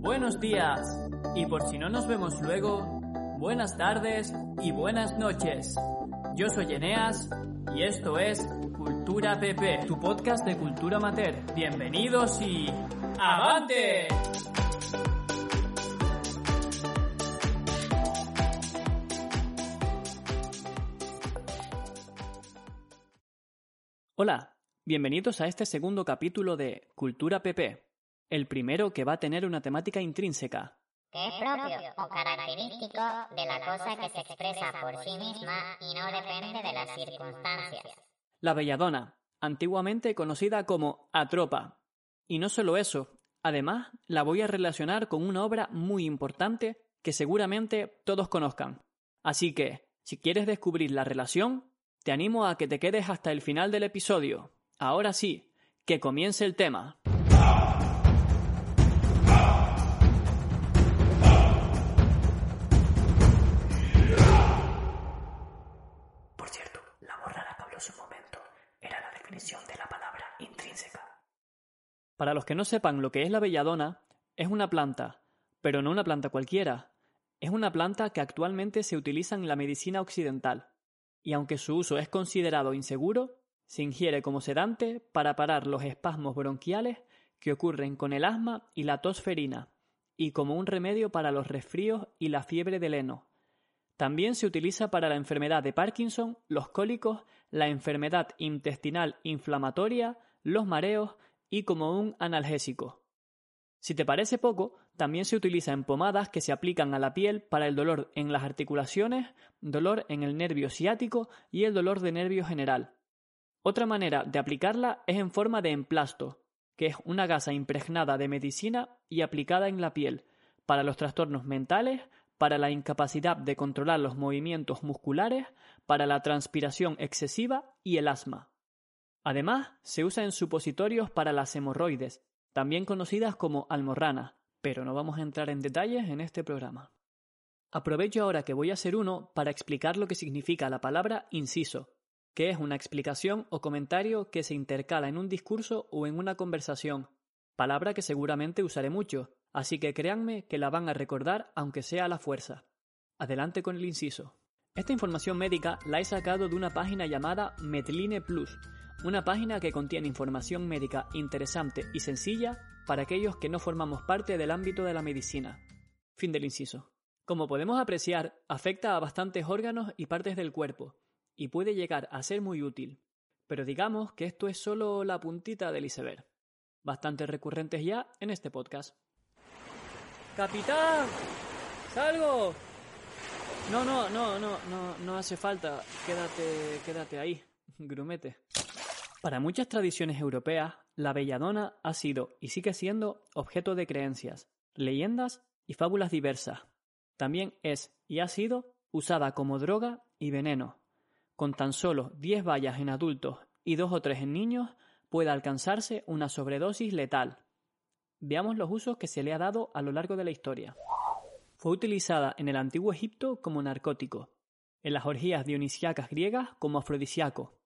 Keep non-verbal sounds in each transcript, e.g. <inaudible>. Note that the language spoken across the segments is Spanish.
buenos días y por si no nos vemos luego, buenas tardes y buenas noches. Yo soy Eneas y esto es Cultura PP, tu podcast de cultura amateur. Bienvenidos y ¡Avante! Hola, bienvenidos a este segundo capítulo de Cultura PP, el primero que va a tener una temática intrínseca. Que es propio o característico de la cosa que se expresa por sí misma y no depende de las circunstancias. La belladona, antiguamente conocida como atropa. Y no solo eso, además la voy a relacionar con una obra muy importante que seguramente todos conozcan. Así que, si quieres descubrir la relación, te animo a que te quedes hasta el final del episodio. Ahora sí, que comience el tema. Para los que no sepan lo que es la belladona, es una planta, pero no una planta cualquiera. Es una planta que actualmente se utiliza en la medicina occidental, y aunque su uso es considerado inseguro, se ingiere como sedante para parar los espasmos bronquiales que ocurren con el asma y la tos ferina, y como un remedio para los resfríos y la fiebre del heno. También se utiliza para la enfermedad de Parkinson, los cólicos, la enfermedad intestinal inflamatoria, los mareos y como un analgésico. Si te parece poco, también se utiliza en pomadas que se aplican a la piel para el dolor en las articulaciones, dolor en el nervio ciático y el dolor de nervio general. Otra manera de aplicarla es en forma de emplasto, que es una gasa impregnada de medicina y aplicada en la piel, para los trastornos mentales, para la incapacidad de controlar los movimientos musculares, para la transpiración excesiva y el asma. Además, se usa en supositorios para las hemorroides, también conocidas como almorranas, pero no vamos a entrar en detalles en este programa. Aprovecho ahora que voy a hacer uno para explicar lo que significa la palabra inciso, que es una explicación o comentario que se intercala en un discurso o en una conversación, palabra que seguramente usaré mucho, así que créanme que la van a recordar aunque sea a la fuerza. Adelante con el inciso. Esta información médica la he sacado de una página llamada Medline Plus, una página que contiene información médica interesante y sencilla para aquellos que no formamos parte del ámbito de la medicina. Fin del inciso. Como podemos apreciar, afecta a bastantes órganos y partes del cuerpo, y puede llegar a ser muy útil. Pero digamos que esto es solo la puntita del iceberg. Bastante recurrentes ya en este podcast. ¡Capitán! ¡Salgo! No, no, no, no, no, no hace falta. Quédate, quédate ahí, <laughs> grumete. Para muchas tradiciones europeas, la belladona ha sido y sigue siendo objeto de creencias, leyendas y fábulas diversas. También es y ha sido usada como droga y veneno. Con tan solo 10 vallas en adultos y 2 o 3 en niños puede alcanzarse una sobredosis letal. Veamos los usos que se le ha dado a lo largo de la historia. Fue utilizada en el antiguo Egipto como narcótico, en las orgías dionisíacas griegas como afrodisíaco,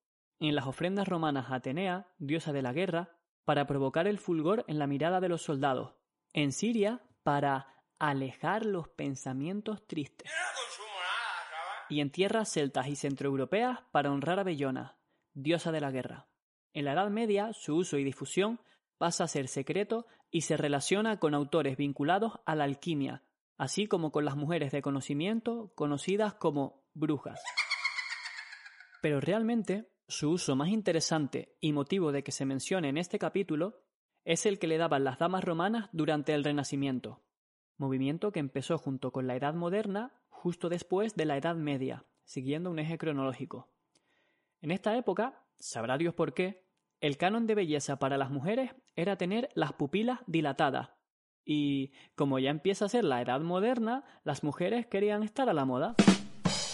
en las ofrendas romanas a Atenea, diosa de la guerra, para provocar el fulgor en la mirada de los soldados, en Siria para alejar los pensamientos tristes, y en tierras celtas y centroeuropeas para honrar a Bellona, diosa de la guerra. En la Edad Media, su uso y difusión pasa a ser secreto y se relaciona con autores vinculados a la alquimia, así como con las mujeres de conocimiento conocidas como brujas. Pero realmente su uso más interesante y motivo de que se mencione en este capítulo es el que le daban las damas romanas durante el Renacimiento, movimiento que empezó junto con la Edad Moderna justo después de la Edad Media, siguiendo un eje cronológico. En esta época, sabrá Dios por qué, el canon de belleza para las mujeres era tener las pupilas dilatadas, y como ya empieza a ser la Edad Moderna, las mujeres querían estar a la moda.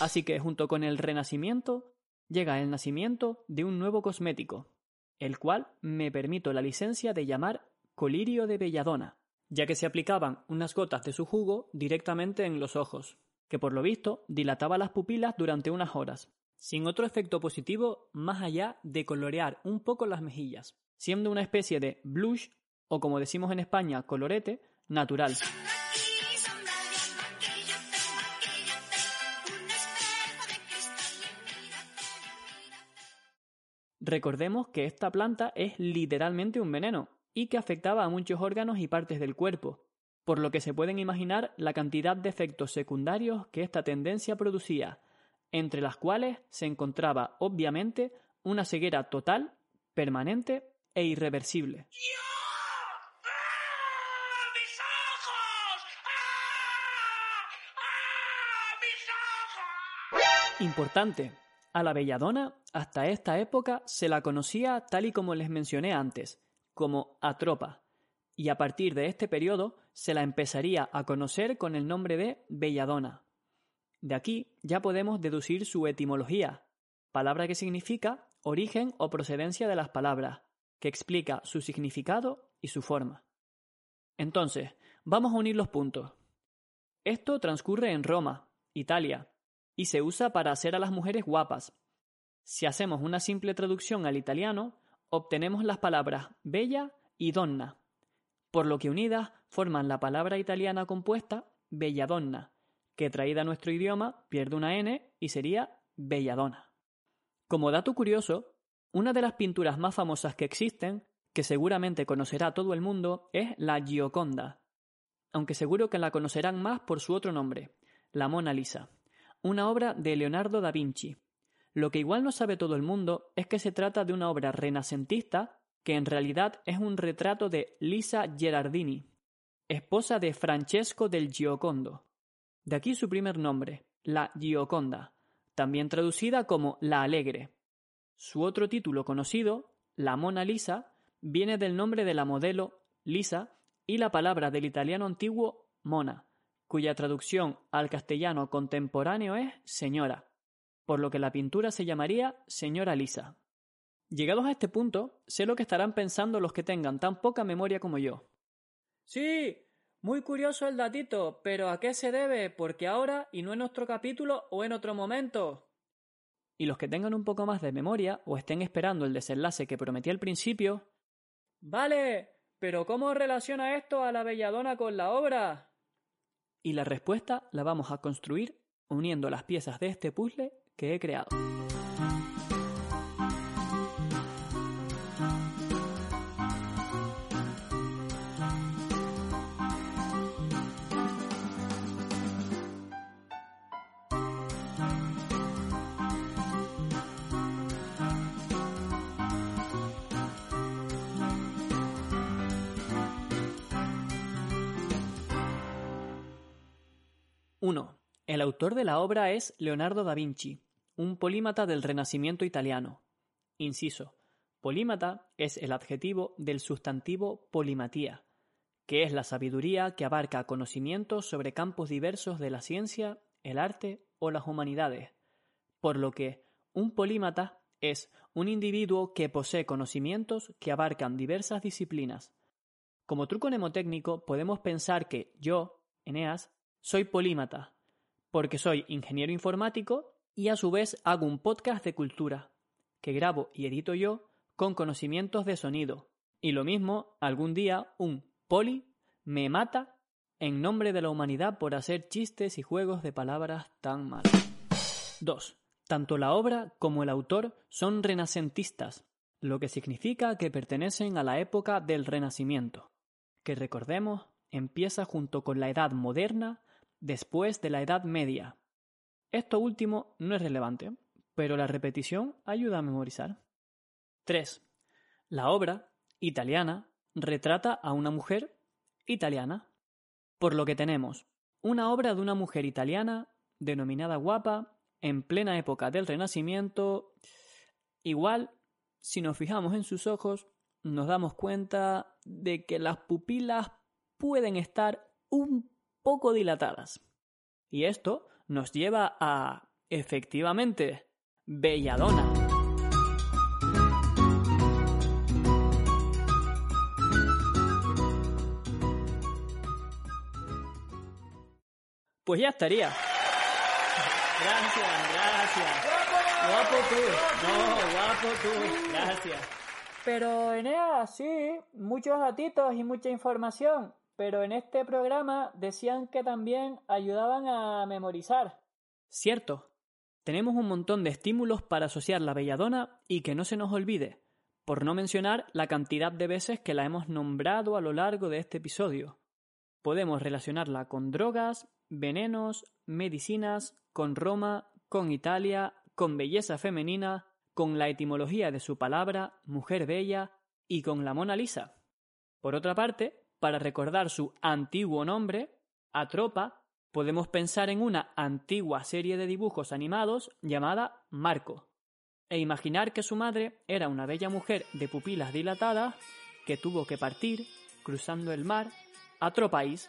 Así que junto con el Renacimiento llega el nacimiento de un nuevo cosmético, el cual me permito la licencia de llamar colirio de belladona, ya que se aplicaban unas gotas de su jugo directamente en los ojos, que por lo visto dilataba las pupilas durante unas horas, sin otro efecto positivo más allá de colorear un poco las mejillas, siendo una especie de blush o como decimos en España colorete, natural. Recordemos que esta planta es literalmente un veneno y que afectaba a muchos órganos y partes del cuerpo, por lo que se pueden imaginar la cantidad de efectos secundarios que esta tendencia producía, entre las cuales se encontraba obviamente una ceguera total, permanente e irreversible. Importante, a la belladona hasta esta época se la conocía tal y como les mencioné antes, como atropa, y a partir de este periodo se la empezaría a conocer con el nombre de belladona. De aquí ya podemos deducir su etimología, palabra que significa origen o procedencia de las palabras, que explica su significado y su forma. Entonces, vamos a unir los puntos. Esto transcurre en Roma, Italia, y se usa para hacer a las mujeres guapas. Si hacemos una simple traducción al italiano, obtenemos las palabras bella y donna, por lo que unidas forman la palabra italiana compuesta belladonna, que traída a nuestro idioma pierde una n y sería belladona. Como dato curioso, una de las pinturas más famosas que existen, que seguramente conocerá todo el mundo, es la Gioconda, aunque seguro que la conocerán más por su otro nombre, la Mona Lisa una obra de Leonardo da Vinci. Lo que igual no sabe todo el mundo es que se trata de una obra renacentista que en realidad es un retrato de Lisa Gerardini, esposa de Francesco del Giocondo. De aquí su primer nombre, la Gioconda, también traducida como la Alegre. Su otro título conocido, la Mona Lisa, viene del nombre de la modelo Lisa y la palabra del italiano antiguo mona, cuya traducción al castellano contemporáneo es señora, por lo que la pintura se llamaría Señora Lisa. Llegados a este punto, sé lo que estarán pensando los que tengan tan poca memoria como yo. Sí, muy curioso el datito, pero ¿a qué se debe? Porque ahora y no en nuestro capítulo o en otro momento. Y los que tengan un poco más de memoria o estén esperando el desenlace que prometí al principio. Vale, pero ¿cómo relaciona esto a la belladona con la obra? Y la respuesta la vamos a construir uniendo las piezas de este puzzle que he creado. 1. El autor de la obra es Leonardo da Vinci, un polímata del Renacimiento italiano. Inciso. Polímata es el adjetivo del sustantivo polimatía, que es la sabiduría que abarca conocimientos sobre campos diversos de la ciencia, el arte o las humanidades, por lo que un polímata es un individuo que posee conocimientos que abarcan diversas disciplinas. Como truco mnemotécnico podemos pensar que yo, Eneas, soy polímata, porque soy ingeniero informático y a su vez hago un podcast de cultura, que grabo y edito yo con conocimientos de sonido. Y lo mismo, algún día un poli me mata en nombre de la humanidad por hacer chistes y juegos de palabras tan malos. 2. Tanto la obra como el autor son renacentistas, lo que significa que pertenecen a la época del Renacimiento, que recordemos empieza junto con la Edad Moderna después de la Edad Media. Esto último no es relevante, pero la repetición ayuda a memorizar. 3. La obra, italiana, retrata a una mujer italiana. Por lo que tenemos una obra de una mujer italiana denominada guapa en plena época del Renacimiento. Igual, si nos fijamos en sus ojos, nos damos cuenta de que las pupilas pueden estar un poco dilatadas. Y esto nos lleva a, efectivamente, Belladona. Pues ya estaría. Gracias, gracias. Guapo tú. No, guapo tú. Gracias. Pero Enea, sí, muchos datitos y mucha información. Pero en este programa decían que también ayudaban a memorizar. Cierto. Tenemos un montón de estímulos para asociar la belladona y que no se nos olvide, por no mencionar la cantidad de veces que la hemos nombrado a lo largo de este episodio. Podemos relacionarla con drogas, venenos, medicinas, con Roma, con Italia, con belleza femenina, con la etimología de su palabra, mujer bella, y con la Mona Lisa. Por otra parte, para recordar su antiguo nombre, Atropa, podemos pensar en una antigua serie de dibujos animados llamada Marco, e imaginar que su madre era una bella mujer de pupilas dilatadas que tuvo que partir, cruzando el mar, a otro país.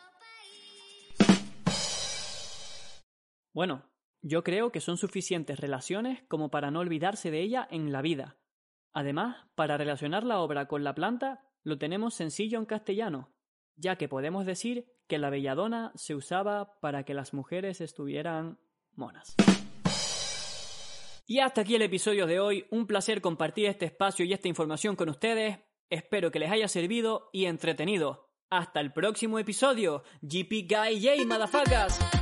Bueno, yo creo que son suficientes relaciones como para no olvidarse de ella en la vida. Además, para relacionar la obra con la planta, lo tenemos sencillo en castellano, ya que podemos decir que la belladona se usaba para que las mujeres estuvieran monas. Y hasta aquí el episodio de hoy. Un placer compartir este espacio y esta información con ustedes. Espero que les haya servido y entretenido. Hasta el próximo episodio. GP Guy Yay, motherfuckers.